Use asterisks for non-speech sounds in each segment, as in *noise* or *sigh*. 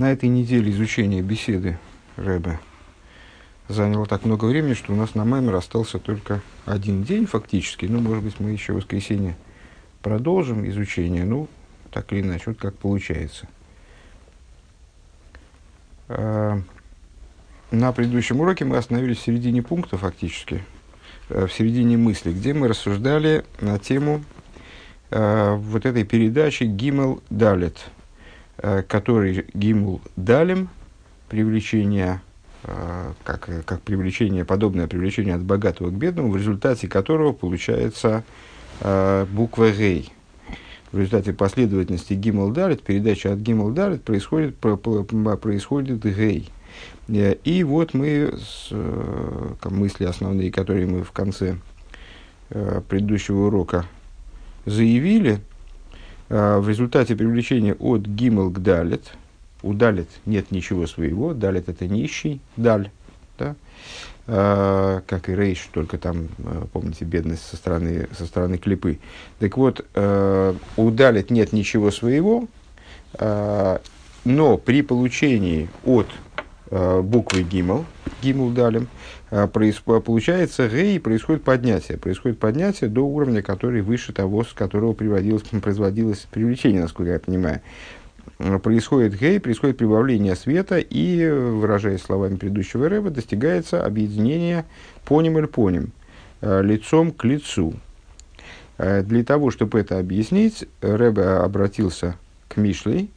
На этой неделе изучения беседы Рэбе заняло так много времени, что у нас на маймер остался только один день фактически. Ну, может быть, мы еще в воскресенье продолжим изучение. Ну, так или иначе, вот как получается. А, на предыдущем уроке мы остановились в середине пункта фактически, э, в середине мысли, где мы рассуждали на тему э, вот этой передачи Гимел Далет – который гимул далим, привлечение, э, как, как привлечение, подобное привлечение от богатого к бедному, в результате которого получается э, буква Гей. В результате последовательности гимл далит, передача от гимл далит происходит, происходит Гей. И вот мы с, мысли основные, которые мы в конце предыдущего урока заявили, в результате привлечения от гимел к далит, у далит нет ничего своего, далит это нищий, даль, да? а, как и рейш, только там, а, помните, бедность со стороны, со стороны клипы. Так вот, а, у далит нет ничего своего, но при получении от буквы гимел, гимел далим, получается гей, происходит поднятие. Происходит поднятие до уровня, который выше того, с которого приводилось, производилось привлечение, насколько я понимаю. А, происходит гей, происходит прибавление света, и, выражаясь словами предыдущего рэба, достигается объединение поним или поним, а, лицом к лицу. Для того, чтобы это объяснить, Рэбе обратился к Мишлей,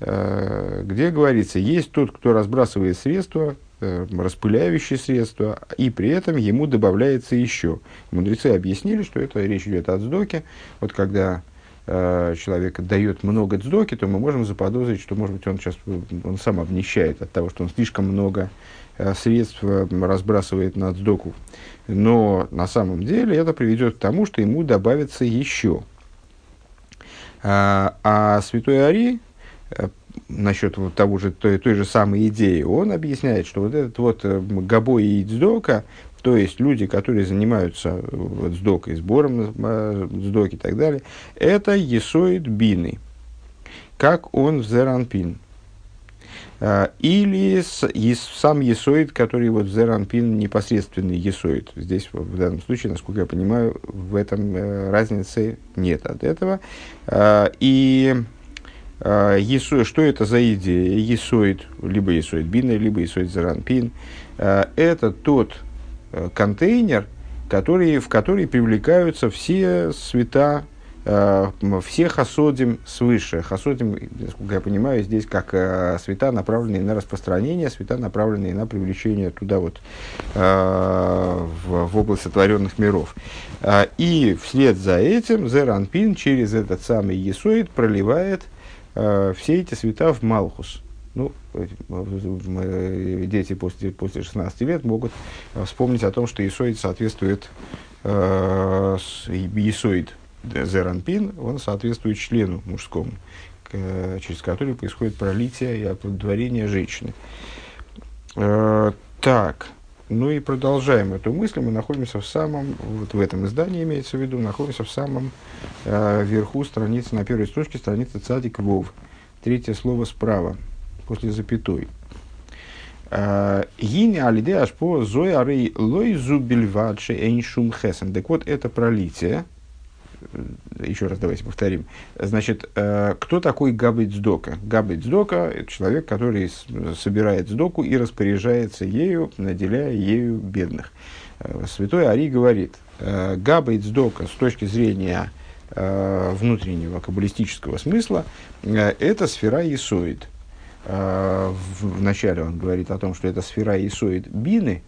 где говорится, есть тот, кто разбрасывает средства, Э, распыляющие средства, и при этом ему добавляется еще. Мудрецы объяснили, что это речь идет о цдоке. Вот когда э, человек дает много цдоки, то мы можем заподозрить, что, может быть, он сейчас он сам обнищает от того, что он слишком много э, средств э, разбрасывает на цдоку. Но на самом деле это приведет к тому, что ему добавится еще. А, а святой Ари э, насчет вот того же, той, той же самой идеи, он объясняет, что вот этот вот э, габой и дздока, то есть люди, которые занимаются вот, сдокой, сбором сдоки и так далее, это есоид бины, как он в зеранпин. Или сам есоид, который вот в зеранпин непосредственный есоид. Здесь в данном случае, насколько я понимаю, в этом э, разницы нет от этого. А, и Есо, что это за идея? Есоид, либо есоид бина, либо есоид заранпин. А, это тот э, контейнер, который, в который привлекаются все света, а, все хасодим свыше. Хасодим, насколько я понимаю, здесь как света, направленные на распространение, света, направленные на привлечение туда вот в, в область сотворенных миров. И вслед за этим Зеранпин через этот самый Есоид проливает э, все эти света в Малхус. Ну, дети после, после 16 лет могут э, вспомнить о том, что Исоид соответствует э, Исоид Зеранпин, он соответствует члену мужскому, через который происходит пролитие и оплодотворение женщины. Э, так, ну и продолжаем эту мысль. Мы находимся в самом, вот в этом издании имеется в виду, находимся в самом э, верху страницы, на первой строчке страницы Цадик Вов. Третье слово справа, после запятой. Э, Гини алиде аж по зой арей лой зубильвадши эйншум хесен. Так вот, это пролитие, еще раз давайте повторим. Значит, э, кто такой Габит Сдока? Габит Сдока – это человек, который собирает сдоку и распоряжается ею, наделяя ею бедных. Э, святой Ари говорит, э, Габит Сдока с точки зрения внутреннего каббалистического смысла – это сфера Исоид. Вначале он говорит о том, что это сфера Исоид Бины –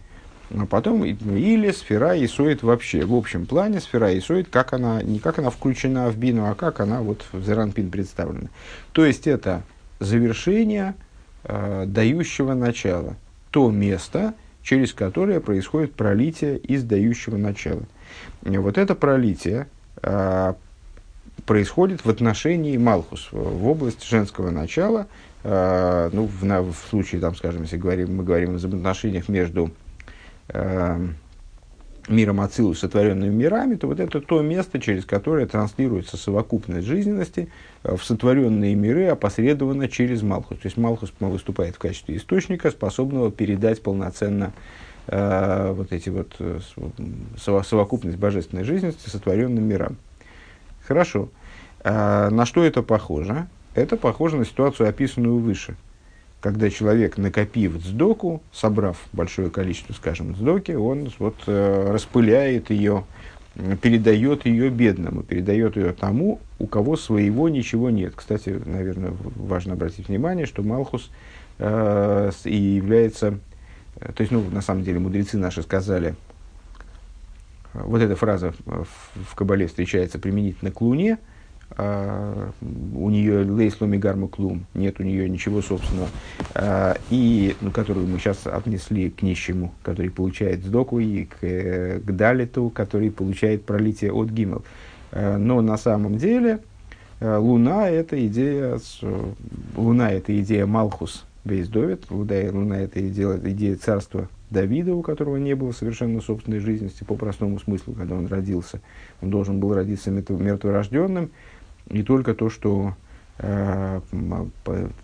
а потом или сфера Исоид вообще. В общем плане сфера Исоид, как она, не как она включена в бину, а как она вот в Зеранпин представлена. То есть это завершение э, дающего начала. То место, через которое происходит пролитие из дающего начала. И вот это пролитие э, происходит в отношении Малхус, в область женского начала. Э, ну, в, на, в случае, там, скажем, если говорим, мы говорим о взаимоотношениях между миром Ацилу, сотворенными мирами, то вот это то место, через которое транслируется совокупность жизненности э, в сотворенные миры, опосредованно через Малхус. То есть Малхус выступает в качестве источника, способного передать полноценно э, вот эти вот э, совокупность божественной жизненности сотворенным мирам. Хорошо. А на что это похоже? Это похоже на ситуацию, описанную выше – когда человек, накопив дздоку, собрав большое количество, скажем, дздоки, он вот, э, распыляет ее, передает ее бедному, передает ее тому, у кого своего ничего нет. Кстати, наверное, важно обратить внимание, что Малхус э, и является, э, то есть, ну, на самом деле, мудрецы наши сказали, э, вот эта фраза в, в Кабале встречается применительно к Луне – у нее лейсломи гарма клум, нет у нее ничего собственного, uh, и ну, которую мы сейчас отнесли к нищему, который получает сдоку, и к, э, к далиту, который получает пролитие от гимел. Uh, но на самом деле Луна это идея, Луна это идея Малхус Вейсдовит, Луна, Луна это идея, идея царства Давида, у которого не было совершенно собственной жизненности по простому смыслу, когда он родился. Он должен был родиться мертворожденным, не только то, что э,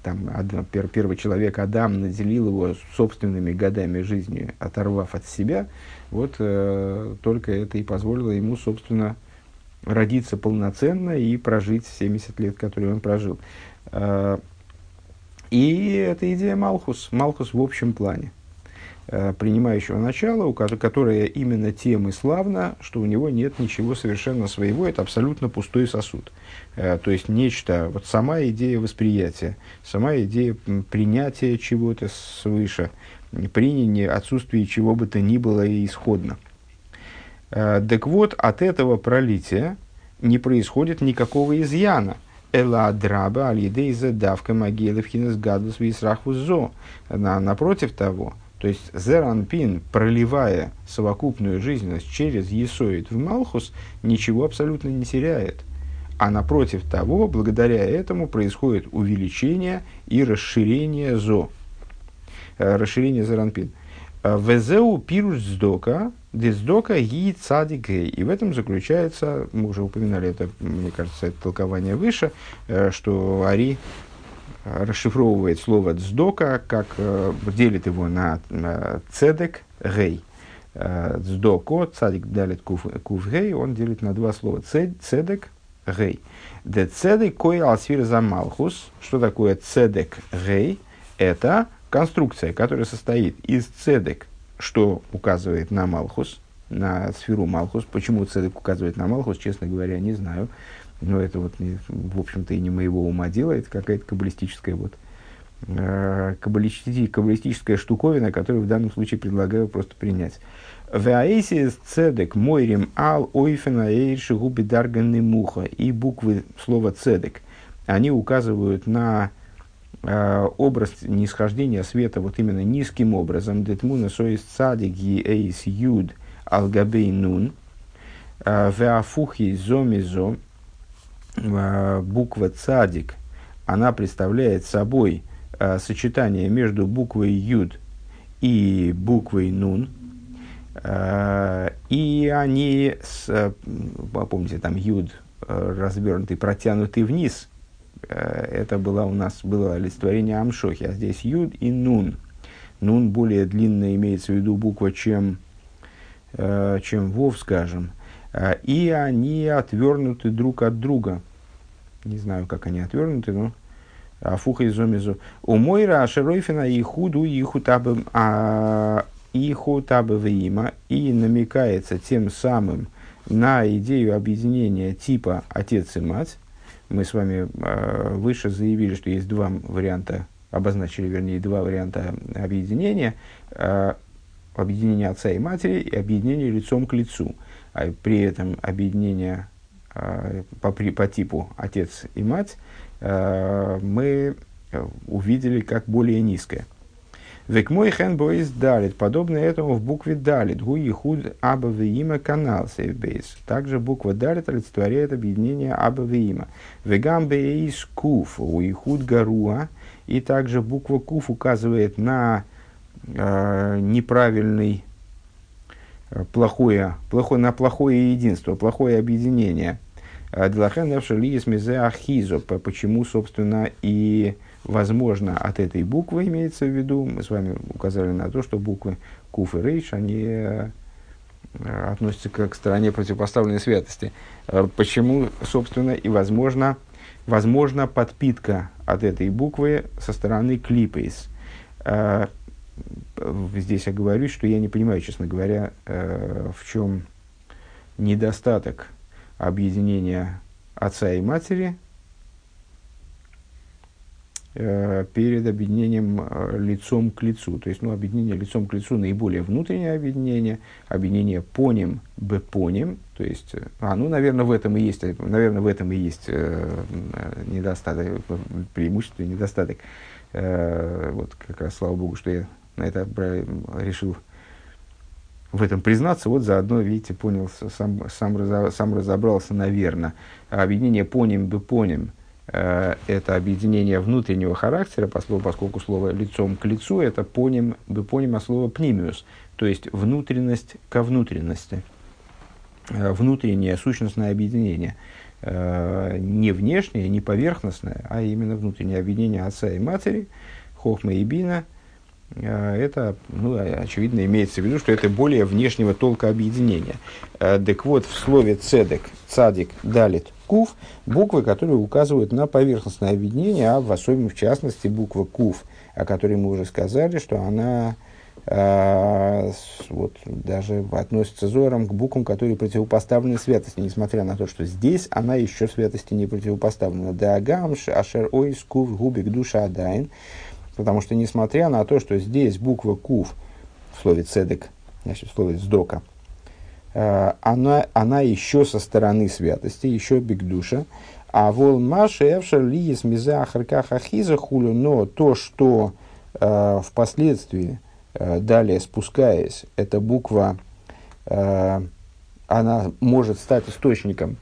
там, первый человек Адам наделил его собственными годами жизни, оторвав от себя, вот э, только это и позволило ему, собственно, родиться полноценно и прожить 70 лет, которые он прожил. Э, и это идея Малхус, Малхус в общем плане. Э, принимающего начала, у которое именно тем и славно, что у него нет ничего совершенно своего, это абсолютно пустой сосуд. Э, то есть нечто, вот сама идея восприятия, сама идея принятия чего-то свыше, принятие, отсутствие чего бы то ни было исходно. Э, так вот, от этого пролития не происходит никакого изъяна. Эла драба аль давка могилы в хинес гадус висраху Напротив того, то есть Зеранпин, проливая совокупную жизненность через Есоид в Малхус, ничего абсолютно не теряет. А напротив того, благодаря этому происходит увеличение и расширение ЗО. Э, расширение Зеранпин. Э, Везеу пируш сдока, дездока ги цадик И в этом заключается, мы уже упоминали это, мне кажется, это толкование выше, э, что Ари расшифровывает слово «дздока», как э, делит его на «цедек», «гей». Э, «Дздоко», «цадик» далит куф, «куф гей», он делит на два слова «цедек», «гей». «Де цедек кой алсфир за малхус». Что такое «цедек», «гей»? Это конструкция, которая состоит из «цедек», что указывает на Малхус, на сферу Малхус. Почему цедек указывает на Малхус, честно говоря, не знаю. Но это вот, в общем-то, и не моего ума дело, это какая-то каббалистическая вот э, каббалистическая, каббалистическая штуковина, которую в данном случае предлагаю просто принять. Ваэсис цедек мойрим ал ойфена эйрши губи дарганны муха. И буквы слова цедек, они указывают на э, образ нисхождения света вот именно низким образом. Детмуна соис цадик и эйс юд алгабей нун. Э, Веафухи зомизо буква цадик, она представляет собой э, сочетание между буквой юд и буквой нун. Э, и они, с, помните, там юд развернутый, протянутый вниз. Это было у нас было олицетворение Амшохи, а здесь юд и нун. Нун более длинная имеется в виду буква, чем, чем вов, скажем. И они отвернуты друг от друга. Не знаю, как они отвернуты, но Афуха и Зомизу. У Мойра Ашеройфина и худу и хутабы а и хутабы и намекается тем самым на идею объединения типа отец и мать. Мы с вами э, выше заявили, что есть два варианта, обозначили, вернее, два варианта объединения. Э, объединение отца и матери и объединение лицом к лицу. А при этом объединение по, по типу отец и мать, э, мы увидели как более низкое. Век мой хенбоис далит, подобно этому в букве далит, гу худ аба има канал сейвбейс. Также буква далит олицетворяет объединение аба има. Вегам бейс куф, у и худ гаруа, и также буква куф указывает на э, неправильный плохое, плохое, на плохое единство, плохое объединение. Делахен Эвшалиес Мизе Ахизо. Почему, собственно, и возможно от этой буквы имеется в виду. Мы с вами указали на то, что буквы Куф и Рейш, они относятся к, к стороне противопоставленной святости. Почему, собственно, и возможно, возможно подпитка от этой буквы со стороны клипейс. Здесь я говорю, что я не понимаю, честно говоря, в чем недостаток объединения отца и матери э, перед объединением э, лицом к лицу. То есть, ну, объединение лицом к лицу наиболее внутреннее объединение, объединение поним, бепоним, то есть, а, ну, наверное, в этом и есть, наверное, в этом и есть э, недостаток, преимущество и недостаток. Э, вот как раз, слава богу, что я на это решил в этом признаться, вот заодно, видите, понял, сам, сам, сам разобрался, наверное. Объединение поним бы поним э, это объединение внутреннего характера, поскольку, слово лицом к лицу это поним бы поним, а слово пнимиус, то есть внутренность ко внутренности, э, внутреннее сущностное объединение. Э, не внешнее, не поверхностное, а именно внутреннее объединение отца и матери, хохма и бина – это, ну, очевидно, имеется в виду, что это более внешнего толка объединения. Э, так вот, в слове цедек, цадик, далит, кув, буквы, которые указывают на поверхностное объединение, а в особенности, в частности, буква кув, о которой мы уже сказали, что она э, вот, даже относится зором к буквам, которые противопоставлены святости, несмотря на то, что здесь она еще святости не противопоставлена. Дагамш, ашер ойс, кув, губик, душа, адайн. Потому что, несмотря на то, что здесь буква Кув в слове цедек, значит, в слове сдока, э, она, она еще со стороны святости, еще бигдуша, а вол маша эвшер лиес миза ахарках ахиза хулю, но то, что э, впоследствии, э, далее спускаясь, эта буква, э, она может стать источником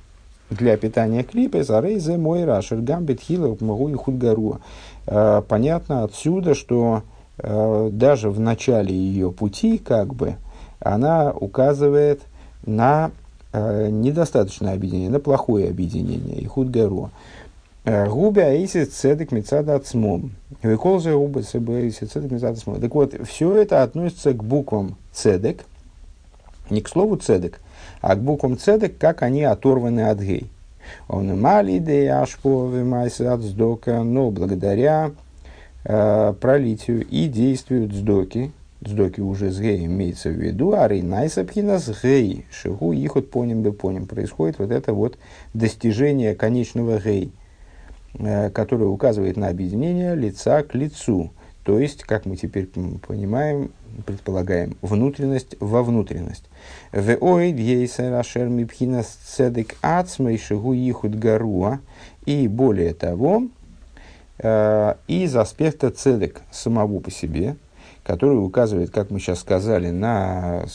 для питания клипа, за рейзе мой рашер гамбит хила могу и худгаруа. Э, понятно отсюда, что э, даже в начале ее пути, как бы, она указывает на э, недостаточное объединение, на плохое объединение, и худ гаро. Губи аисит цедек мецада ацмом. Виколза губи аисит цедек мецада ацмом. Так вот, все это относится к буквам цедек, не к слову цедек, а к буквам цедек, как они оторваны от гей. Он мали де ашпо от сдока, но благодаря э, пролитию и действию дздоки, дздоки уже с гей имеется в виду, а рейнайсапхина с гей, шигу ихот поним бы поним, происходит вот это вот достижение конечного гей, э, которое указывает на объединение лица к лицу. То есть, как мы теперь понимаем, предполагаем, внутренность во внутренность. В оид ейсер ашер мипхинас цедек ацмей шигу ихуд гаруа. И более того, э, из аспекта цедек самого по себе, который указывает, как мы сейчас сказали, на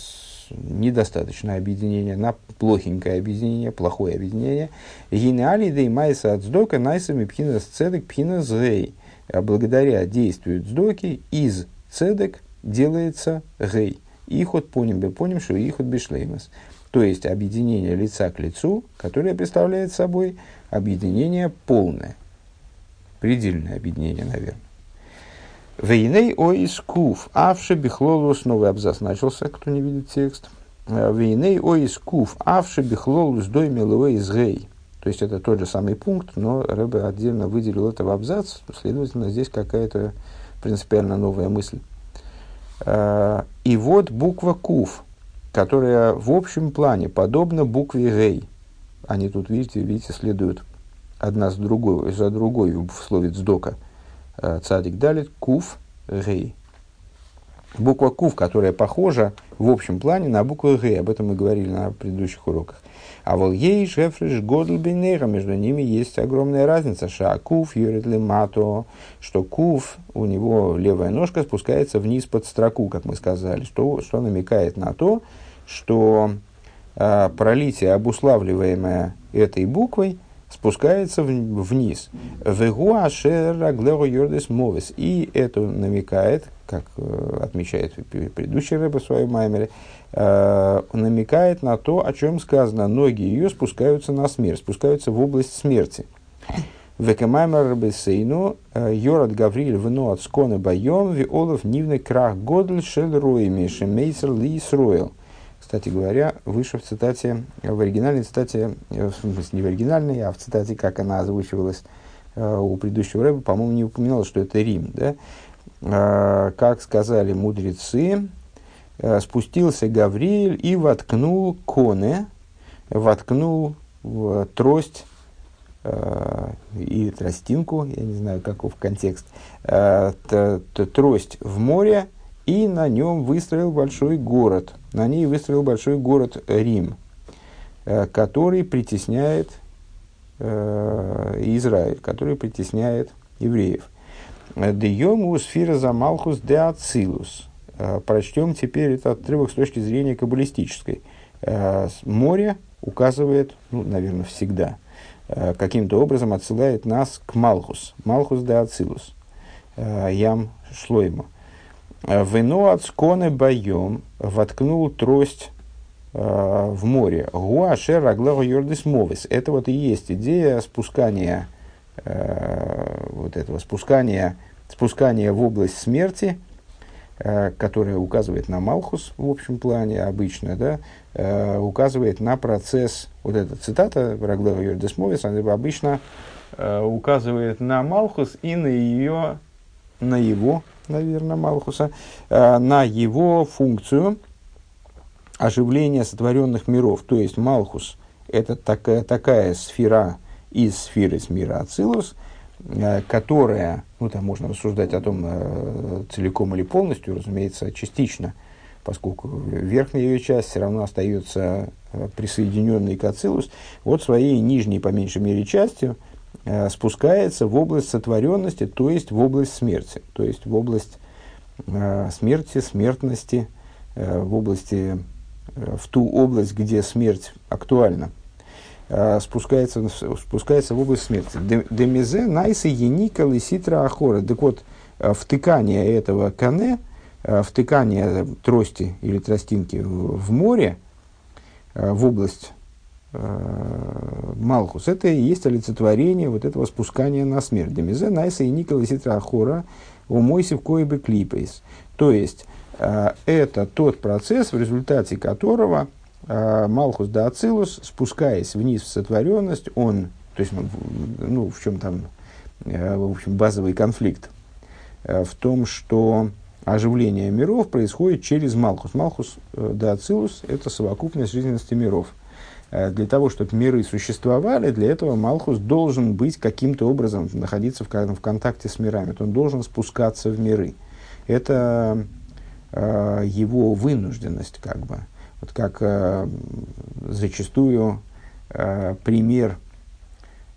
недостаточное объединение, на плохенькое объединение, плохое объединение. Генеали дей майса от сдока найсами пхинас цедек пхинас зей. Благодаря действию цдоки из цедек делается гей. Ихот поним бы поним, что ихот бишлеймас. То есть объединение лица к лицу, которое представляет собой объединение полное. Предельное объединение, наверное. Вейней оис куф. Авши бихлолус. Новый абзац начался, кто не видит текст. Вейней оис куф. Авши бихлолус дой из гей. То есть это тот же самый пункт, но Рэбе отдельно выделил это в абзац. Следовательно, здесь какая-то принципиально новая мысль. Э, и вот буква Кув, которая в общем плане подобна букве Гей. Они тут, видите, видите, следуют одна с другой, за другой в слове цдока. Э, цадик далит, Кув, Гей. Буква Кув, которая похожа в общем плане на букву Гей. Об этом мы говорили на предыдущих уроках. А вот ей шефриш годл между ними есть огромная разница. Ша куф юрит мато, что куф, у него левая ножка спускается вниз под строку, как мы сказали, что, что намекает на то, что э, пролитие, обуславливаемое этой буквой, спускается вниз. мовис. И это намекает, как э, отмечает предыдущий рыба в своем маймере, э, намекает на то, о чем сказано. Ноги ее спускаются на смерть, спускаются в область смерти. Векамаймер бесейну э, Йорат Гавриль вно от скона боем виолов нивный крах годль шел роями шемейсер ли сроил. Кстати говоря, выше в цитате, в оригинальной цитате, э, в смысле не в оригинальной, а в цитате, как она озвучивалась э, у предыдущего рэба, по-моему, не упоминалось, что это Рим. Да? Как сказали мудрецы, спустился Гавриэль и воткнул коне, воткнул трость Э, и тростинку, я не знаю, каков контекст, э, трость в море, и на нем выстроил большой город. На ней выстроил большой город Рим, э, который притесняет Израиль, который притесняет евреев. Деему сфера за Малхус де Ацилус. Прочтем теперь этот отрывок с точки зрения каббалистической. Море указывает, ну, наверное, всегда – Э, каким-то образом отсылает нас к Малхус. Малхус де Ацилус. Э, ям Шлойма. Э, Вино от сконы боем воткнул трость в море. Гуашер аглаву йордис мовис. Это вот и есть идея спускания, вот этого спускания, спускания в область смерти – Э, которая указывает на Малхус в общем плане обычно, да, э, указывает на процесс, вот эта цитата Раглева Йордесмовис, она обычно э, указывает на Малхус и на ее, на его, наверное, Малхуса, на его функцию оживления сотворенных миров. То есть Малхус – это такая, такая сфера из сферы с мира Ацилус – Э, которая, ну там можно рассуждать о том, э, целиком или полностью, разумеется, частично, поскольку верхняя ее часть все равно остается э, присоединенной к Ацилус, вот своей нижней, по меньшей мере, частью спускается в область сотворенности, то есть в область смерти, то есть в область смерти, смертности, в области, в ту область, где смерть актуальна. Э, спускается, спускается в область смерти. Демизе найса еника лиситра ахора. Так вот, э, втыкание этого кане, э, втыкание трости или тростинки в море, в область Малхус, это и есть олицетворение вот этого спускания на смерть. Демизе найса и Никола Ситра Ахора у Мойсев Коебе Клипейс. То есть, это тот процесс, в результате которого а, Малхус да Ацилус, спускаясь вниз в сотворенность, он, то есть, ну, в чем там, э, в общем, базовый конфликт, э, в том, что оживление миров происходит через Малхус. Малхус э, да Ацилус – это совокупность жизненности миров. Для того, чтобы миры существовали, для этого Малхус должен быть каким-то образом, находиться в, в контакте с мирами. Он должен спускаться в миры. Это его вынужденность, как бы. Вот как э, зачастую э, пример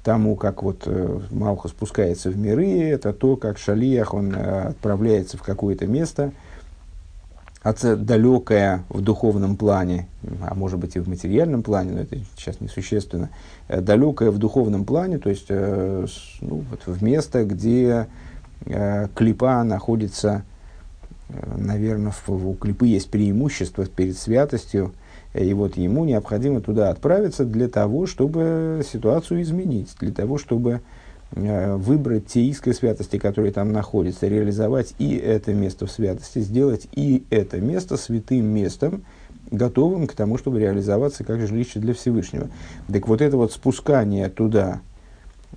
тому, как вот э, Малха спускается в миры, это то, как Шалиях, он э, отправляется в какое-то место, далекое в духовном плане, а может быть и в материальном плане, но это сейчас несущественно, э, далекое в духовном плане, то есть э, ну, вот в место, где э, клипа находится Э, наверное, у клипы есть преимущество перед святостью, и вот ему необходимо туда отправиться для того, чтобы ситуацию изменить, для того, чтобы э, выбрать те искры святости, которые там находятся, реализовать и это место в святости, сделать и это место святым местом, готовым к тому, чтобы реализоваться как жилище для Всевышнего. Так вот это вот спускание туда,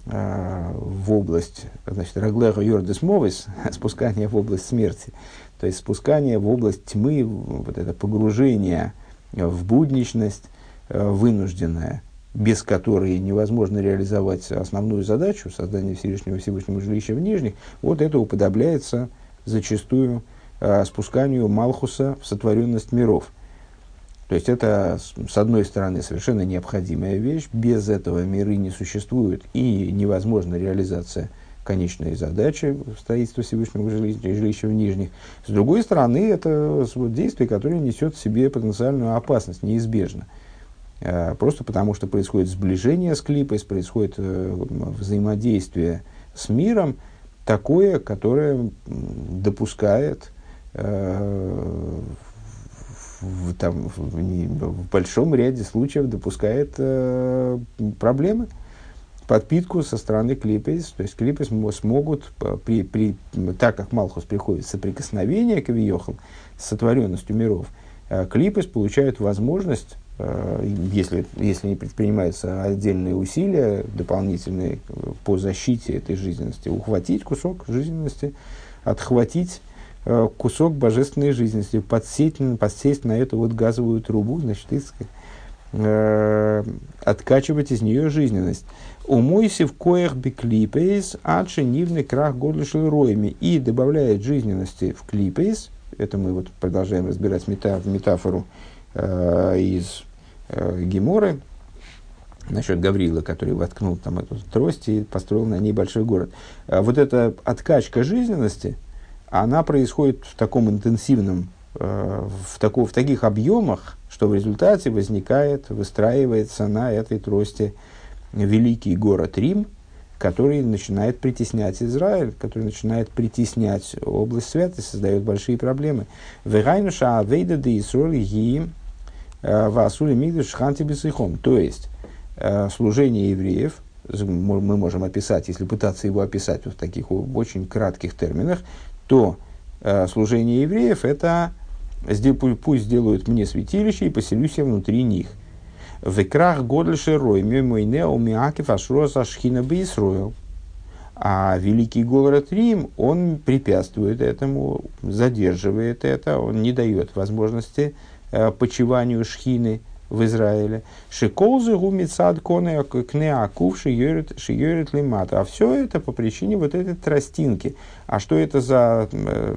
э, в область, значит, Раглеха Йордес Мовис, *laughs* спускание в область смерти, то есть спускание в область тьмы, вот это погружение в будничность э, вынужденное, без которой невозможно реализовать основную задачу создания Всевышнего Всевышнего жилища в Нижних, вот это уподобляется зачастую э, спусканию Малхуса в сотворенность миров. То есть это, с одной стороны, совершенно необходимая вещь, без этого миры не существуют и невозможна реализация конечные задачи строительства Всевышнего жилища, жилища в Нижних. С другой стороны, это действие, которое несет в себе потенциальную опасность, неизбежно. Просто потому, что происходит сближение с клипой, происходит э, взаимодействие с миром, такое, которое допускает э, в, там, в, в большом ряде случаев допускает э, проблемы, подпитку со стороны клипес. То есть клипес смогут, при, при, так как Малхус приходит в соприкосновение к Виохам с сотворенностью миров, э, клипес получают возможность Э, если, если не предпринимаются отдельные усилия дополнительные э, по защите этой жизненности, ухватить кусок жизненности, отхватить э, кусок божественной жизненности, подсесть, подсесть на эту вот газовую трубу, значит, и, э, откачивать из нее жизненность. Умойся в коях биклипейс, адши нивный крах годлишил роями. И добавляет жизненности в клипейс, это мы вот продолжаем разбирать мета, метафору э, из э, Геморы, насчет Гаврила, который воткнул там эту трость и построил на ней большой город. А вот эта откачка жизненности, она происходит в таком интенсивном, э, в, тако, в таких объемах, что в результате возникает, выстраивается на этой трости великий город Рим, который начинает притеснять Израиль, который начинает притеснять область святости, создает большие проблемы. Э, Васули Мигдаш Ханти Бесихом. То есть, э, служение евреев, мы можем описать, если пытаться его описать в таких очень кратких терминах, то э, служение евреев это пусть сделают мне святилище и поселюсь я внутри них. В икрах годльше рой мойне умиакив ашроса шхина бейсроил. А великий город Рим, он препятствует этому, задерживает это, он не дает возможности Э, почиванию шхины в Израиле. Шиколзы гумицад коне кнеакув шиерит лимата. А все это по причине вот этой тростинки. А что это за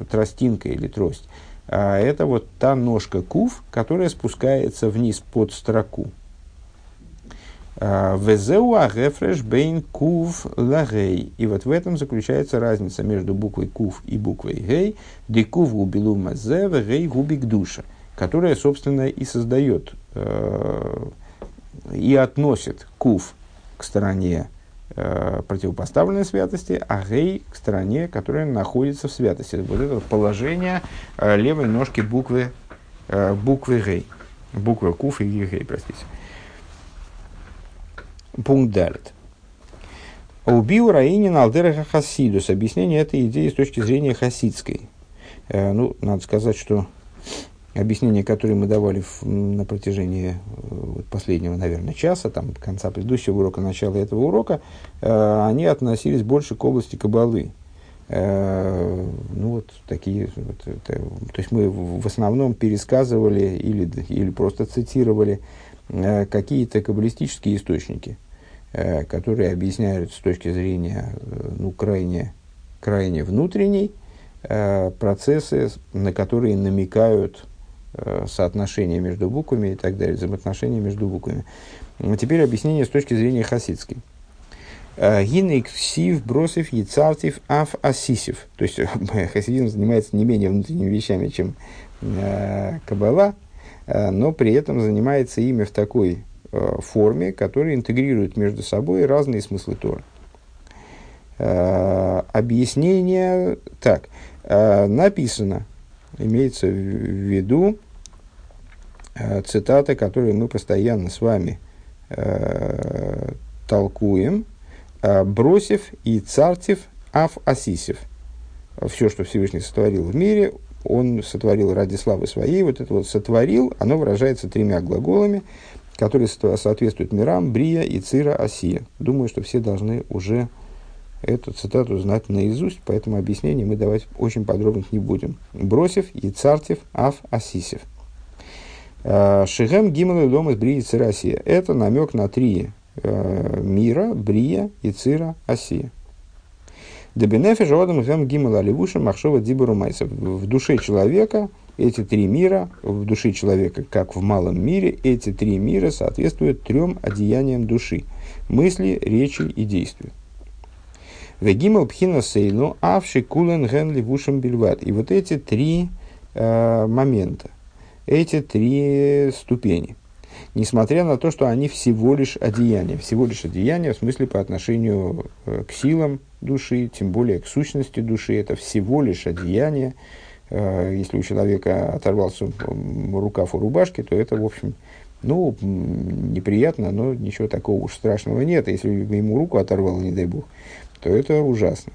тростинка или трость? А это вот та ножка кув, которая спускается вниз под строку. А, Везеу агефреш бейн кув лагей. И вот в этом заключается разница между буквой кув и буквой гей. Декув губилу мазе, гей губик душа которая, собственно, и создает э, и относит кув к стороне э, противопоставленной святости, а гей к стороне, которая находится в святости. Вот это положение э, левой ножки буквы, э, буквы гей. Буква кув и гей, простите. Пункт далит. Убил Раинин Алдераха Хасидус. Объяснение этой идеи с точки зрения хасидской. Э, ну, надо сказать, что объяснения, которые мы давали в, на протяжении э, вот, последнего, наверное, часа, там, конца предыдущего урока, начала этого урока, э, они относились больше к области кабалы. Э, ну, вот такие, вот, это, то есть мы в основном пересказывали или, или просто цитировали э, какие-то каббалистические источники, э, которые объясняют с точки зрения э, ну, крайне, крайне внутренней, э, процессы, на которые намекают соотношения между буквами и так далее, взаимоотношения между буквами. Теперь объяснение с точки зрения хасидской. Э, Гинейк сив, бросив, яцартив, аф, асисив. То есть *laughs* хасидизм занимается не менее внутренними вещами, чем э, Каббала, э, но при этом занимается ими в такой э, форме, которая интегрирует между собой разные смыслы Тора. Э, объяснение так. Э, написано, имеется в виду э, цитаты, которые мы постоянно с вами э, толкуем, э, бросив и цартив аф асисев. Все, что Всевышний сотворил в мире, он сотворил ради славы своей. Вот это вот сотворил, оно выражается тремя глаголами, которые соответствуют мирам, брия и цира, осия. Думаю, что все должны уже эту цитату знать наизусть, поэтому объяснение мы давать очень подробно не будем. Бросив, Яцартев, Аф, Асисев. А, Шигем Гимал дом из Брии Цира Асия. Это намек на три э, мира, Брия, Ицира, Асия. Дебенефи жодом гем гимал аливуша махшова дибуру майса. В душе человека эти три мира, в душе человека, как в малом мире, эти три мира соответствуют трем одеяниям души. Мысли, речи и действию. Вегимал пхина сейну, авши кулен ген ливушем бельват. И вот эти три э, момента, эти три ступени. несмотря на то, что они всего лишь одеяния. Всего лишь одеяния, в смысле по отношению э, к силам души, тем более к сущности души, это всего лишь одеяние. Э, если у человека оторвался рукав у рубашки, то это, в общем, ну, неприятно, но ничего такого уж страшного нет. Если ему руку оторвало, не дай бог, то это ужасно.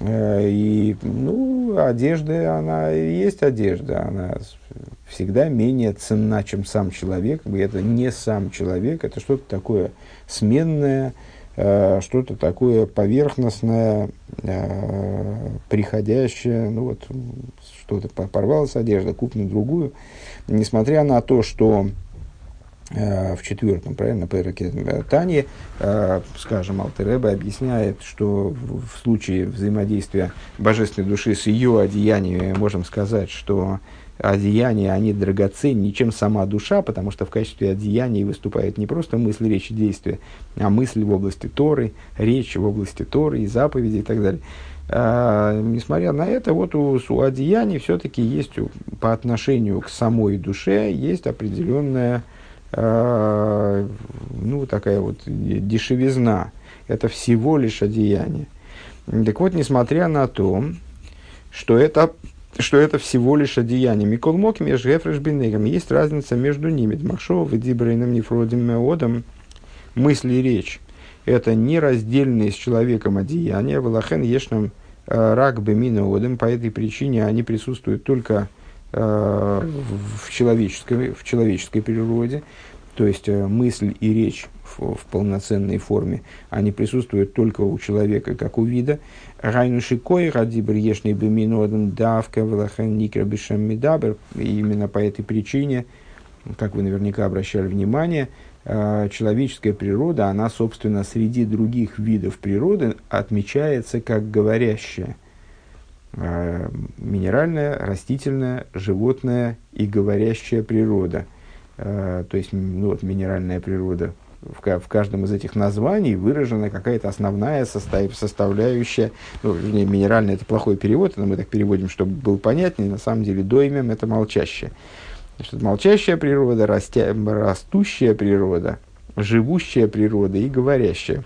Э, и, ну, одежда, она есть одежда, она всегда менее ценна, чем сам человек. Это не сам человек, это что-то такое сменное, э, что-то такое поверхностное, э, приходящее, ну вот, что-то порвалась одежда, купим другую. Несмотря на то, что в четвертом, правильно, Переке Тани, э, скажем, Алтереба объясняет, что в случае взаимодействия божественной души с ее одеяниями, можем сказать, что одеяния, они драгоценнее, чем сама душа, потому что в качестве одеяний выступает не просто мысль, речь и действие, а мысль в области Торы, речь в области Торы и заповеди и так далее. А, несмотря на это, вот у, у одеяний все-таки есть по отношению к самой душе есть определенная Э, ну, такая вот дешевизна. Это всего лишь одеяние. Так вот, несмотря на то, что это, что это всего лишь одеяние, Микол Мок между Гефреш есть разница между ними. Дмашов и Дибрейном Нефродим Меодом, мысли и речь. Это нераздельные с человеком одеяния, Валахен Ешном э, Рак Бемина Одем, по этой причине они присутствуют только Э, в человеческой, в человеческой природе, то есть э, мысль и речь в, в полноценной форме, они присутствуют только у человека, как у вида. Райнуши кой ради бриешный беминоден давка влахен никрабишем медабер. Именно по этой причине, как вы наверняка обращали внимание, э, человеческая природа, она, собственно, среди других видов природы отмечается как говорящая – Э, минеральная, растительная, животная и говорящая природа. Э, то есть, ну, вот, минеральная природа. В, в каждом из этих названий выражена какая-то основная состав, составляющая. Ну, вернее, минеральная это плохой перевод, но мы так переводим, чтобы был понятнее. На самом деле, доймем это молчащая. Значит, молчащая природа, растя, растущая природа, живущая природа и говорящая.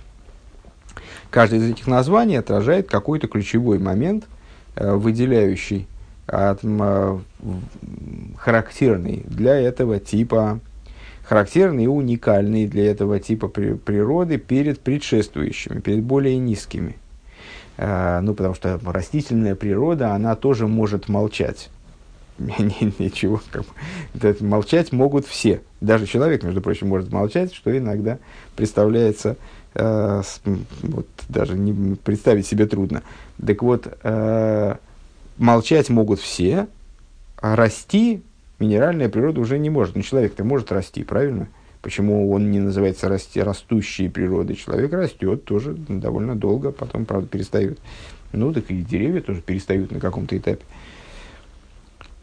Каждое из этих названий отражает какой-то ключевой момент – Э, выделяющий, от, характерный для этого типа, характерный и уникальный для этого типа при, природы перед предшествующими, перед более низкими. Э, ну, потому что растительная природа, она тоже может молчать. *laughs* Ничего, как бы, молчать могут все. Даже человек, между прочим, может молчать, что иногда представляется э, вот, даже не представить себе трудно. Так вот, э, молчать могут все, а расти минеральная природа уже не может. Ну, человек-то может расти, правильно? Почему он не называется расти, растущей природой? Человек растет тоже довольно долго, потом, правда, перестает. Ну, так и деревья тоже перестают на каком-то этапе.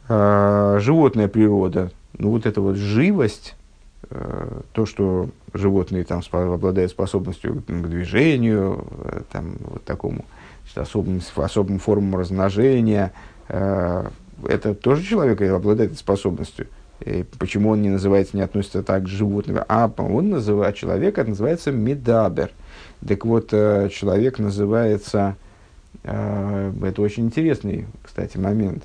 А, животная природа, ну, вот эта вот живость, то, что животные там обладают способностью к движению, э, там, вот такому особым, особым формам размножения. Э, это тоже человек обладает способностью. И почему он не называется, не относится так к животным, а он называет человека, называется מדבר. Так вот, э, человек называется, э, это очень интересный, кстати, момент,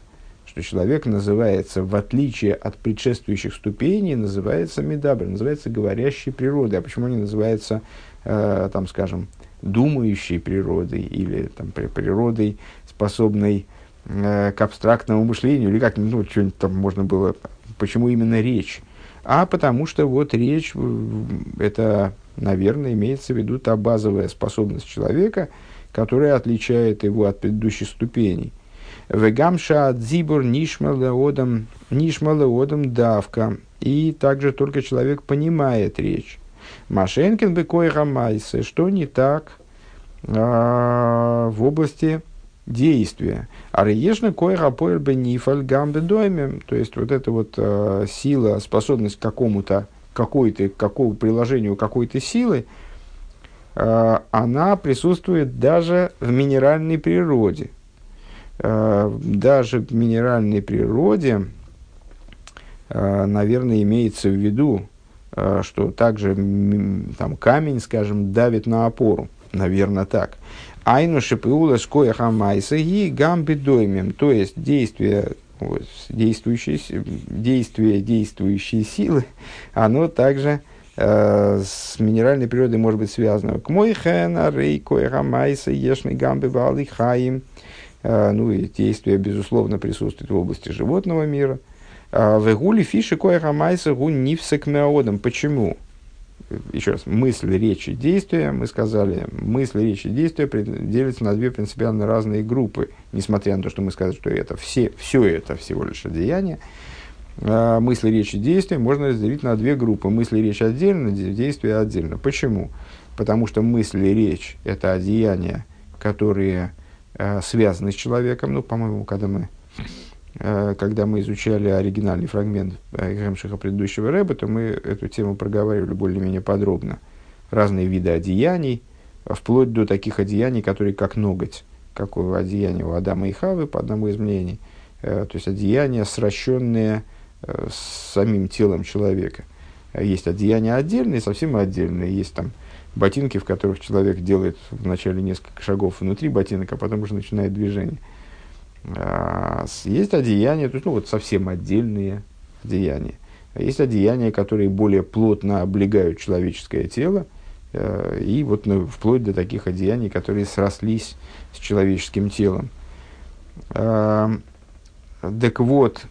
что человек называется, в отличие от предшествующих ступеней, называется מדבר, называется говорящей природой. А почему не называется, там, скажем, думающей природой или там, природой, способной э, к абстрактному мышлению, или как, ну, что-нибудь там можно было, почему именно речь? А потому что вот речь, это, наверное, имеется в виду та базовая способность человека, которая отличает его от предыдущих ступеней. Вегамша дзибур нишмалеодам, нишмалеодам давка. И также только человек понимает речь. Машенкин бы койрамайсы, что не так а, в области действия. А реешна койра поэр бы нифаль гамбе дойме, то есть вот эта вот а, сила, способность к какому-то, какой-то, какому приложению какой-то силы, а, она присутствует даже в минеральной природе. А, даже в минеральной природе, а, наверное, имеется в виду что также там, камень, скажем, давит на опору. Наверное, так. Айну шипиула скоя хамайса и гамби доймем. То есть действие вот, действующие, действие действующей силы, оно также э, с минеральной природой может быть связано. К мой хэна, рей, валы, хаим. Э, ну и действие, безусловно, присутствует в области животного мира. Э, Вегули фиши коэха, майса, гу нивсек меодом. Почему? еще раз, мысль, речь и действие, мы сказали, мысль, речь и действие делятся на две принципиально разные группы, несмотря на то, что мы сказали, что это все, все это всего лишь одеяние. А мысли, речь и действие можно разделить на две группы. Мысли, речь отдельно, действие отдельно. Почему? Потому что мысли, речь – это одеяния, которые связаны с человеком. Ну, по-моему, когда мы Э, когда мы изучали оригинальный фрагмент Гремшиха предыдущего рэба, то мы эту тему проговаривали более-менее подробно. Разные виды одеяний, вплоть до таких одеяний, которые как ноготь, как у одеяния у Адама и Хавы, по одному из мнений. Э, то есть одеяния, сращенные э, с самим телом человека. Есть одеяния отдельные, совсем отдельные. Есть там ботинки, в которых человек делает вначале несколько шагов внутри ботинок, а потом уже начинает движение – а, есть одеяния, то есть, ну, вот совсем отдельные одеяния. Есть одеяния, которые более плотно облегают человеческое тело, э, и вот ну, вплоть до таких одеяний, которые срослись с человеческим телом. А, так вот,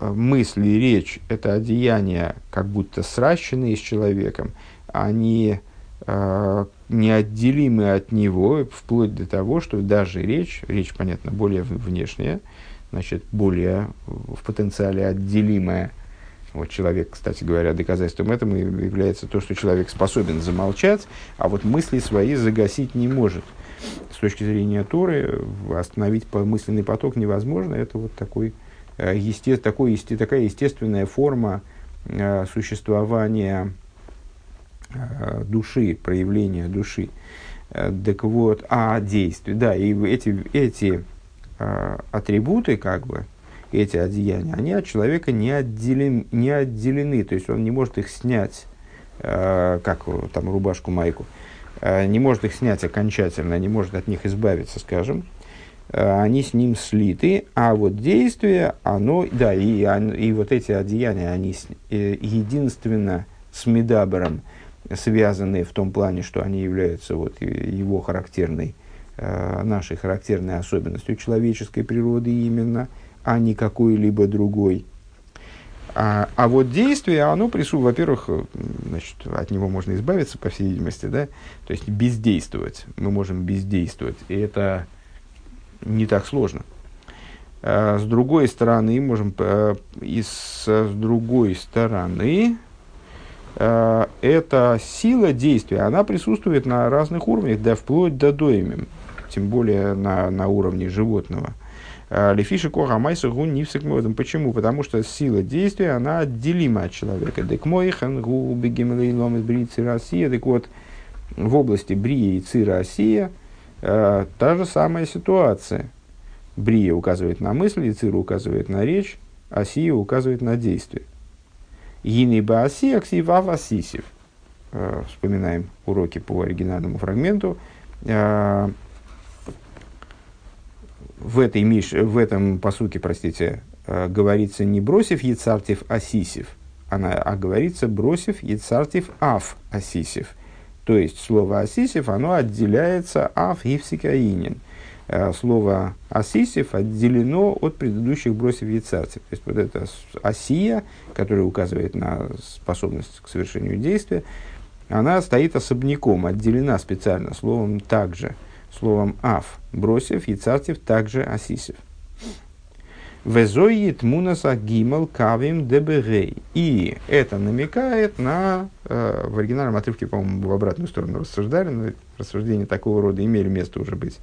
мысли речь – это одеяния, как будто сращенные с человеком, они э, неотделимы от него, вплоть до того, что даже речь, речь, понятно, более внешняя, значит, более в потенциале отделимая. Вот человек, кстати говоря, доказательством этому является то, что человек способен замолчать, а вот мысли свои загасить не может. С точки зрения Торы остановить мысленный поток невозможно. Это вот такой, э, такой, такая естественная форма э, существования души, проявления души. Э, так вот, а действия, да, и эти, эти э, атрибуты, как бы, эти одеяния, они от человека не, отделен, не отделены, то есть он не может их снять, как там рубашку, майку, не может их снять окончательно, не может от них избавиться, скажем, они с ним слиты, а вот действие, оно, да, и, и вот эти одеяния, они единственно с медабером, связаны в том плане, что они являются вот его характерной, э, нашей характерной особенностью человеческой природы именно, а не какой-либо другой. А, а вот действие, оно присутствует, во-первых, э, значит, от него можно избавиться, по всей видимости, да, то есть бездействовать. Мы можем бездействовать, и это не так сложно. А с другой стороны, можем, э, и с, с другой стороны, Э, эта сила действия, она присутствует на разных уровнях, да вплоть до доимим, тем более на, на уровне животного. Э, Лефиши коха майса гун нивсек Почему? Потому что сила действия, она отделима от человека. Дек мойхан гу бегемлейлом из бри Россия. Так вот, в области брии и цира Россия э, та же самая ситуация. Брия указывает на мысли, цира указывает на речь, а сия указывает на действие. Гини Бааси, Аксива Васисив. Э, вспоминаем уроки по оригинальному фрагменту. Э, в, этой миш, в этом פסוק е, простите, э, говорится не בראתיו יצרתיו עשיתיו, она, а говорится בראתיו יצרתיו אף עשיתיו. То есть слово עשיתיו, оно отделяется אף הפסיק הענין – Э, слово «עשיתיו» отделено от предыдущих בראתיו יצרתיו. То есть вот эта עשיה, которая указывает на способность к совершению действия, она стоит особняком, отделена специально словом «также», словом «аф», бросив, яйцарцев, также «асисев». Везоит мунаса гимал кавим дебегей. И это намекает на, э, в оригинальном отрывке, по-моему, в обратную сторону рассуждали, но рассуждения такого рода имели место уже быть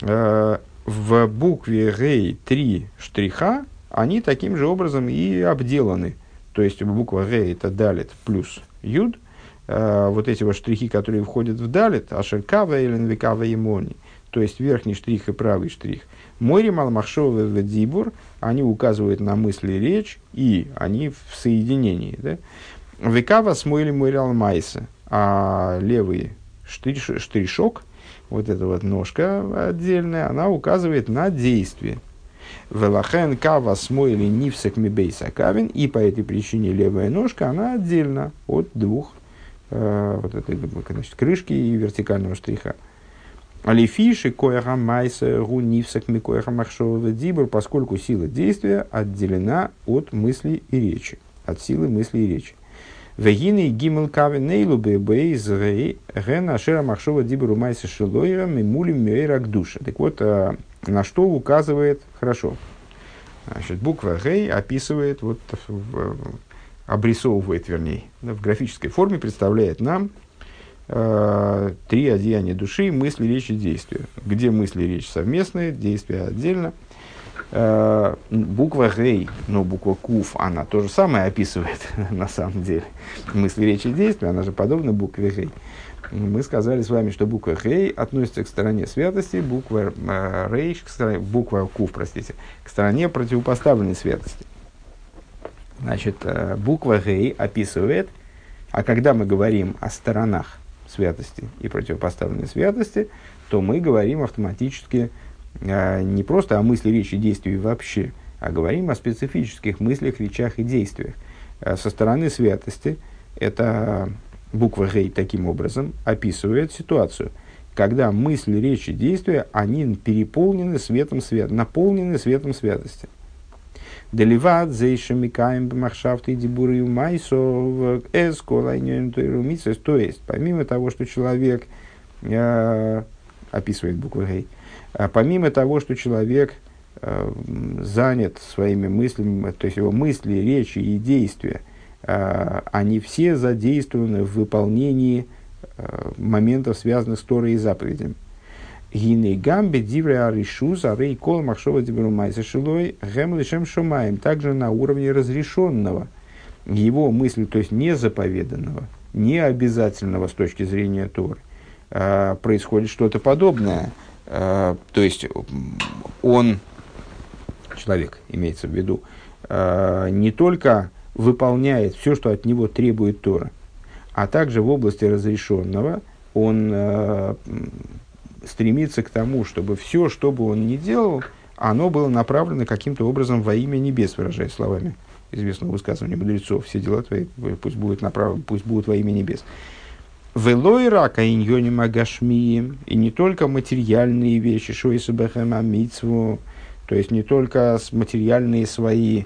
Э, в букве Гей три штриха, они таким же образом и обделаны. То есть буква Гей это далит плюс юд. Э, вот эти вот штрихи, которые входят в далит, ашеркава или нвикава емони, то есть верхний штрих и правый штрих. Мори малмахшовый дибур, они указывают на мысли речь, и они в соединении. Да? Векава смойли мойрал майса, а левый штриш, штришок, вот эта вот ножка отдельная, она указывает на действие. Велахен кава смойли нивсак мибейса кавин, и по этой причине левая ножка, она отдельно от двух э, вот этой значит, крышки и вертикального штриха. Алифиши коэха майса гу нивсак ми махшова дибр, поскольку сила действия отделена от мысли и речи, от силы мысли и речи. Вегины гимел кавен нейлу бейз ген ашера махшова дибру майса шилойра мимулим мюэйрак душа. Так вот, э, на что указывает, хорошо, значит, буква Гей описывает, вот, обрисовывает, вернее, в графической форме представляет нам э, три одеяния души, мысли, речи, действия. Где мысли, речь совместные, действия отдельно. Э, буква Гей, но буква Куф, она то же самое описывает *laughs* на самом деле. Мысли, речи, действия, она же подобна букве Гей. Мы сказали с вами, что буква Хей относится к стороне святости, буква э, Рейш, к стороне, буква Кув, простите, к стороне противопоставленной святости. Значит, э, буква Гей описывает, а когда мы говорим о сторонах святости и противопоставленной святости, то мы говорим автоматически не просто о мысли, речи, действии вообще, а говорим о специфических мыслях, речах и действиях. Э, со стороны святости это буква Гей таким образом описывает ситуацию, когда мысли, речи, действия, они переполнены светом света, наполнены светом святости. Деливат зейшамикаем бмахшафты дебуры майсо эскола То есть, помимо того, что человек э, описывает букву Гей, а помимо того, что человек э, занят своими мыслями, то есть его мысли, речи и действия, э, они все задействованы в выполнении э, моментов, связанных с Торой и заповедями. Гиней гамбе дивре аришуз арей кол махшова дибрумайса шилой гэм лишем шумаем. Также на уровне разрешенного его мысли, то есть не заповеданного, не обязательного с точки зрения Торы, а, происходит что-то подобное. А, то есть он, человек имеется в виду, а, не только выполняет все, что от него требует Тора, а также в области разрешенного он стремится к тому, чтобы все, что бы он ни делал, оно было направлено каким-то образом во имя небес, выражаясь словами известного высказывания мудрецов. Все дела твои пусть будут, направлены, пусть будут во имя небес. Велой рака иньони магашмием, и не только материальные вещи, шо и мицву, то есть не только материальные свои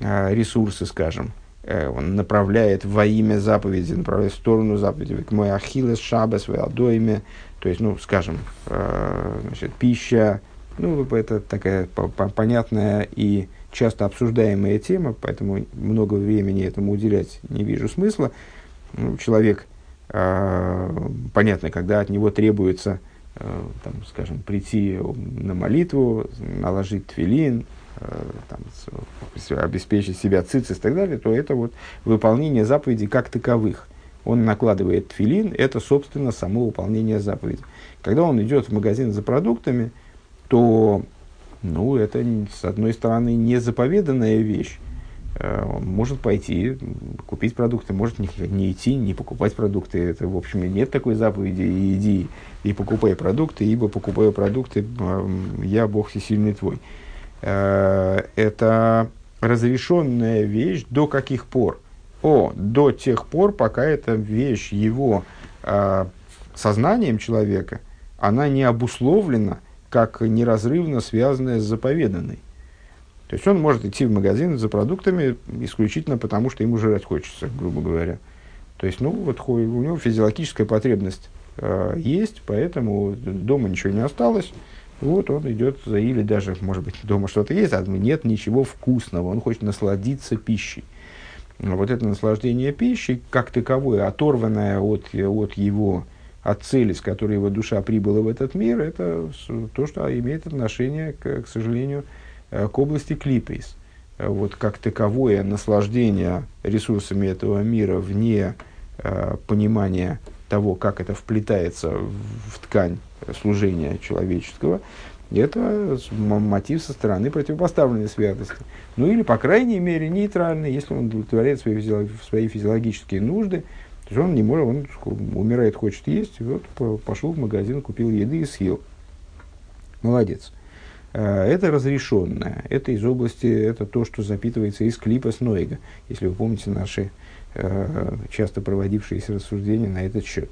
а, ресурсы, скажем, э, он направляет во имя заповеди, направляет в сторону заповеди, к мой ахиллес шабас, в адоиме, то есть, ну, скажем, э, значит, пища, ну, это такая понятная и часто обсуждаемая тема, поэтому много времени этому уделять не вижу смысла. Ну, человек, понятно, когда от него требуется, э, там, скажем, прийти на молитву, наложить твилин, э, там, обеспечить себя цицис и так далее, то это вот выполнение заповедей как таковых он накладывает тфилин, это, собственно, само выполнение заповеди. Когда он идет в магазин за продуктами, то ну, это, с одной стороны, не заповеданная вещь. Э, он может пойти, купить продукты, может не, не идти, не покупать продукты. Это, в общем, нет такой заповеди. Иди и покупай продукты, ибо покупая продукты, я Бог всесильный твой. Э, это разрешенная вещь до каких пор? О, до тех пор, пока эта вещь его э, сознанием человека, она не обусловлена как неразрывно связанная с заповеданной. То есть он может идти в магазин за продуктами исключительно потому, что ему жрать хочется, грубо говоря. То есть, ну, вот у него физиологическая потребность э, есть, поэтому дома ничего не осталось. Вот он идет за, или даже, может быть, дома что-то есть, а нет ничего вкусного, он хочет насладиться пищей вот это наслаждение пищей, как таковое, оторванное от, от его, от цели, с которой его душа прибыла в этот мир, это то, что имеет отношение, к, к сожалению, э, к области клипейс. Вот как таковое наслаждение ресурсами этого мира вне э, понимания того, как это вплетается в, ткань служения человеческого, это мотив со стороны противопоставленной святости. Ну или, по крайней мере, нейтральный, если он удовлетворяет свои, физиолог, свои физиологические нужды, то он не может, он умирает, хочет есть, и вот пошел в магазин, купил еды и съел. Молодец. А, это разрешенное, это из области, это то, что запитывается из клипа Снойга, если вы помните наши э, часто проводившиеся рассуждения на этот счет.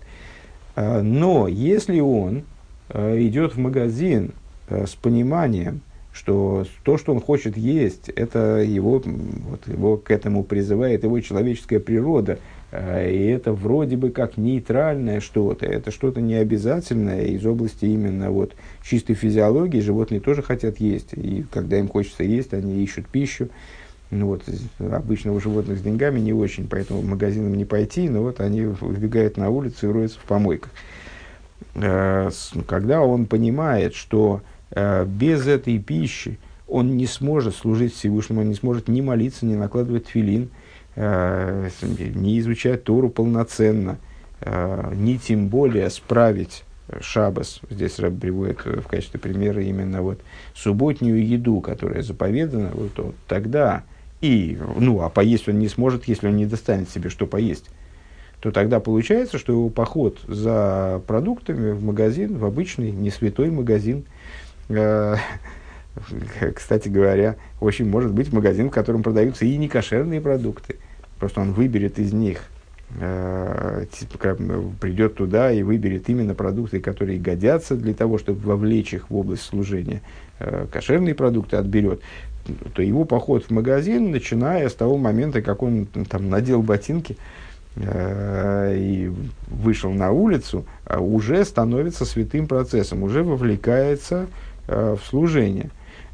А, но если он э, идет в магазин Э, с пониманием, что то, что он хочет есть, это его, вот его к этому призывает его человеческая природа, э, и это вроде бы как нейтральное что-то, это что-то необязательное из области именно вот чистой физиологии. Животные тоже хотят есть, и когда им хочется есть, они ищут пищу. Ну, вот, обычно у животных с деньгами не очень, поэтому в магазин им не пойти, но вот они выбегают на улицу и роются в помойках. Э, когда он понимает, что Э, без этой пищи он не сможет служить Всевышнему, он не сможет ни молиться, ни накладывать филин, не изучать Тору полноценно, э, ни тем более справить шабас. Здесь Раб приводит в качестве примера именно вот субботнюю еду, которая заповедана, вот, вот тогда и, ну, а поесть он не сможет, если он не достанет себе что поесть то тогда получается, что его поход за продуктами в магазин, в обычный, не святой магазин, Э, *laughs* *laughs* кстати говоря, очень может быть магазин, в котором продаются и некошерные продукты. Просто он выберет из них, э, придет туда и выберет именно продукты, которые годятся для того, чтобы вовлечь их в область служения. Э, кошерные продукты отберет то его поход в магазин, начиная с того момента, как он там надел ботинки, и вышел на улицу, уже становится святым процессом, уже вовлекается Э, в служение.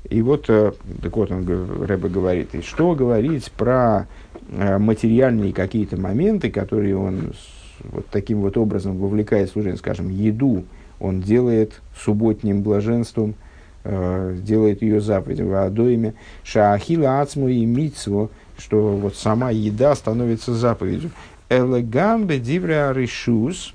И вот, э, так вот он, Рэбе говорит, и что говорить про э, материальные какие-то моменты, которые он вот таким вот образом вовлекает служение, скажем, еду, он делает субботним блаженством, делает ее заповедью Адоиме, шаахила ацму и митсво, что вот сама еда становится заповедью. Элегамбе дивре решус,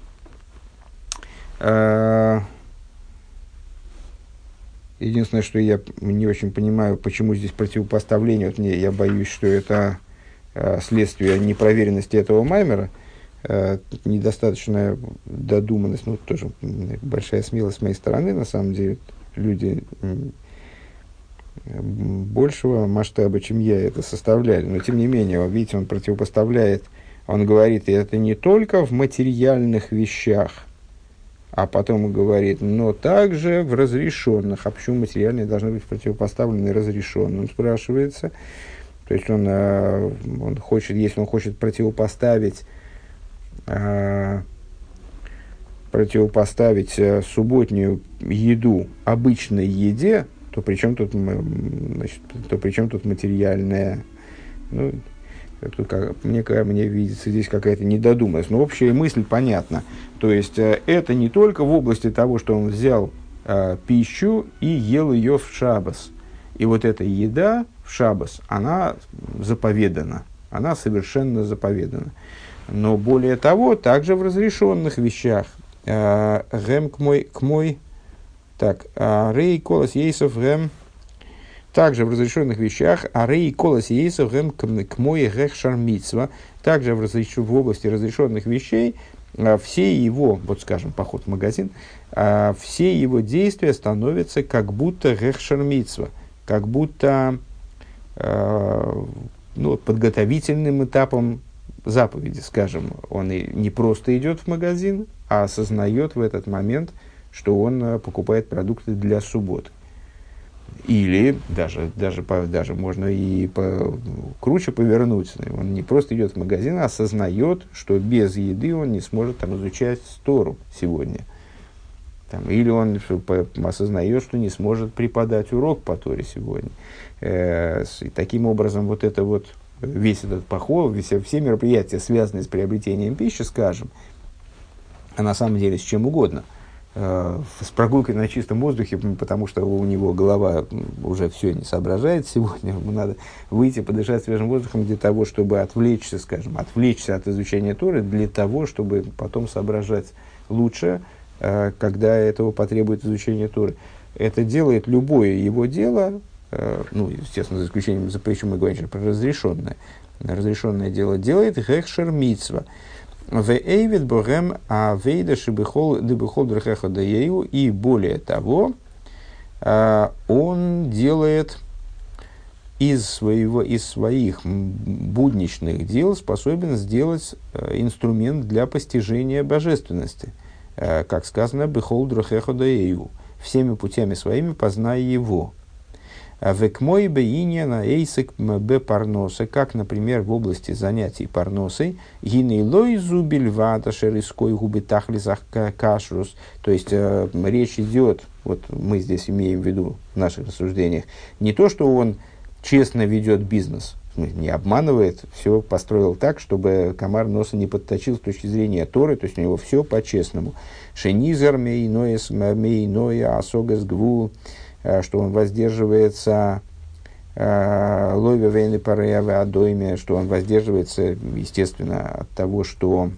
Единственное, что я не очень понимаю, почему здесь противопоставление. Вот мне, я боюсь, что это э, следствие непроверенности этого маймера, э, недостаточная додуманность, ну, тоже большая смелость с моей стороны, на самом деле. Люди большего масштаба, чем я, это составляли. Но, тем не менее, видите, он противопоставляет, он говорит, и это не только в материальных вещах – а потом говорит, но также в разрешенных. А почему материальные должны быть противопоставлены разрешенным, спрашивается. То есть он, э, он хочет, если он хочет противопоставить, э, противопоставить э, субботнюю еду обычной еде, то при чем тут, значит, то при чем тут материальная, ну, как, мне, мне видится здесь какая-то недодуманность. Но общая мысль понятна. То есть, э, это не только в области того, что он взял э, пищу и ел ее в шабас. И вот эта еда в шабас, она заповедана. Она совершенно заповедана. Но более того, также в разрешенных вещах. Э, к мой, к мой, так, э, рей колос ейсов гэм, также в разрешенных вещах, а рей колос ейсов гэм к мой гэх также в, разреш... в области разрешенных вещей, а, все его, вот скажем, поход в магазин, а, все его действия становятся как будто гэх как будто а, ну, подготовительным этапом заповеди, скажем, он и не просто идет в магазин, а осознает в этот момент, что он покупает продукты для субботы. Или даже, даже, даже можно и по, круче повернуть. Он не просто идет в магазин, а осознает, что без еды он не сможет там, изучать стору сегодня. Там, или он осознает, что не сможет преподать урок по Торе сегодня. Э, и таким образом, вот это вот, весь этот поход, все, все мероприятия, связанные с приобретением пищи, скажем, а на самом деле с чем угодно – с прогулкой на чистом воздухе, потому что у него голова уже все не соображает сегодня, ему надо выйти, подышать свежим воздухом для того, чтобы отвлечься, скажем, отвлечься от изучения Торы, для того, чтобы потом соображать лучше, э, когда этого потребует изучение Торы. это делает любое его дело, э, ну, естественно, за исключением, за причем мы говорим про разрешенное, разрешенное дело делает хехшер митсва. В эйвид богем а вейда шибихол дебихол драхеха даею. И более того, э, он делает из, своего, из своих будничных дел способен сделать э, инструмент для постижения божественности. Э, как сказано, «Бехол драхеха даею» – «всеми путями своими познай его». А Векмой бейня на эйсек б парносы, как, например, в области занятий парносой, гинейлой зубель вата шериской губы тахлизах кашрус. То есть э, речь идет, вот мы здесь имеем в виду в наших рассуждениях, не то, что он честно ведет бизнес, не обманывает, все построил так, чтобы комар носа не подточил с точки зрения Торы, то есть у него все по-честному. Шенизер мейноес мейноя асогас гву, что он воздерживается э, лове вейны пареявы адойме, что он воздерживается, естественно, от того, что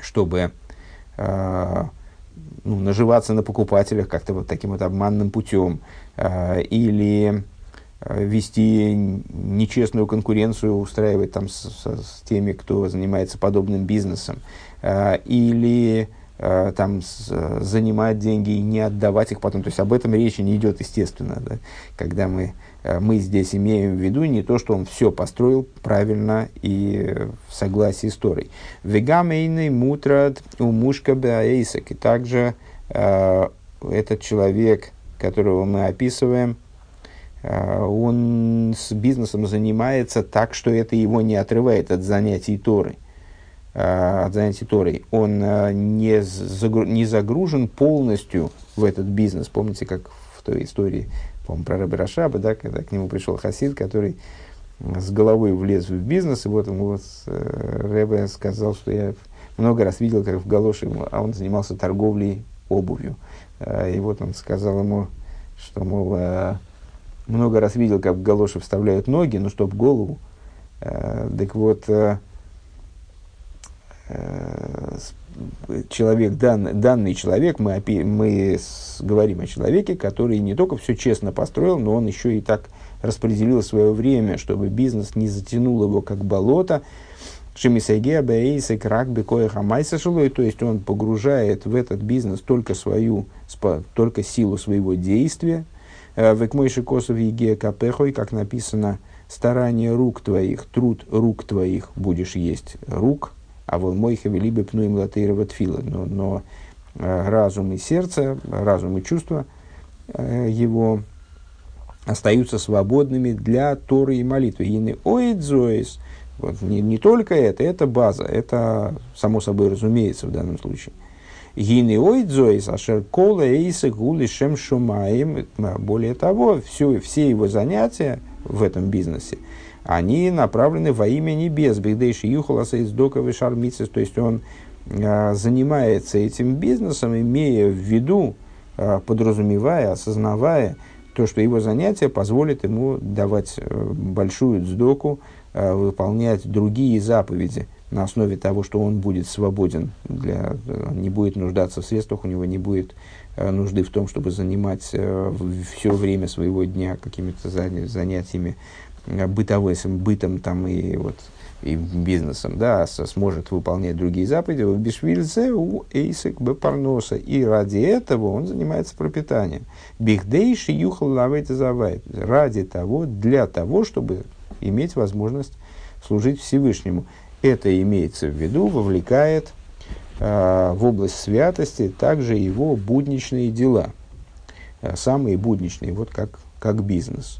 чтобы э, ну, наживаться на покупателях как-то вот таким вот обманным путем, или Э, вести нечестную конкуренцию, устраивать там с, с, с теми, кто занимается подобным бизнесом, э, или э, там с, занимать деньги и не отдавать их потом. То есть об этом речи не идет, естественно. Да? Когда мы, мы здесь имеем в виду не то, что он все построил правильно и в согласии с Торой. Вегамейный мутрад у мушка беаэйсак. И также э, этот человек, которого мы описываем, Э, он с бизнесом занимается так, что это его не отрывает от занятий Торы. Э, от занятий Торой. Он э, не, загру, не загружен полностью в этот бизнес. Помните, как в той истории, по про Рэбе Рашаба, да, когда к нему пришел Хасид, который с головой влез в бизнес, и вот ему вот Рэбе сказал, что я много раз видел, как в галоши, а он занимался торговлей обувью. И вот он сказал ему, что, мол, много раз видел, как в галоши вставляют ноги, ну, чтобы голову. Э, так вот, э, э, человек, данный, данный человек, мы, мы с, говорим о человеке, который не только все честно построил, но он еще и так распределил свое время, чтобы бизнес не затянул его как болото. Шемисайге Абаэйсы Крак Бекоя Хамайса то есть он погружает в этот бизнес только свою, только силу своего действия, Э, Векмойши косов еге капехой, как написано, старание рук твоих, труд рук твоих будешь есть рук, а вон мой хавелибе пнуем латейрова тфила. Но, но э, разум и сердце, разум и чувства э, его остаются свободными для Торы и молитвы. Ины оидзоис. Вот, не, не только это, это база, это само собой разумеется в данном случае. Гины ойдзоис, ашер кола эйса гули шем шумаем. Более того, все, все его занятия в этом бизнесе, они направлены во имя небес. Бигдейши юхаласа из доковый шармицис. То есть он а, занимается этим бизнесом, имея в виду, а, подразумевая, осознавая то, что его занятие позволит ему давать а, большую дздоку, а, выполнять другие заповеди – на основе того, что он будет свободен, для, не будет нуждаться в средствах, у него не будет э, нужды в том, чтобы занимать э, все время своего дня какими-то занятиями э, бытовым, бытом там и вот и бизнесом, да, сможет выполнять другие заповеди, в Бишвильзе у Эйсек Бепарноса. И ради этого он занимается пропитанием. Бихдейши юхал лавейт Ради того, для того, чтобы иметь возможность служить Всевышнему. Это имеется в виду, вовлекает э, в область святости также его будничные дела, э, самые будничные, вот как, как бизнес –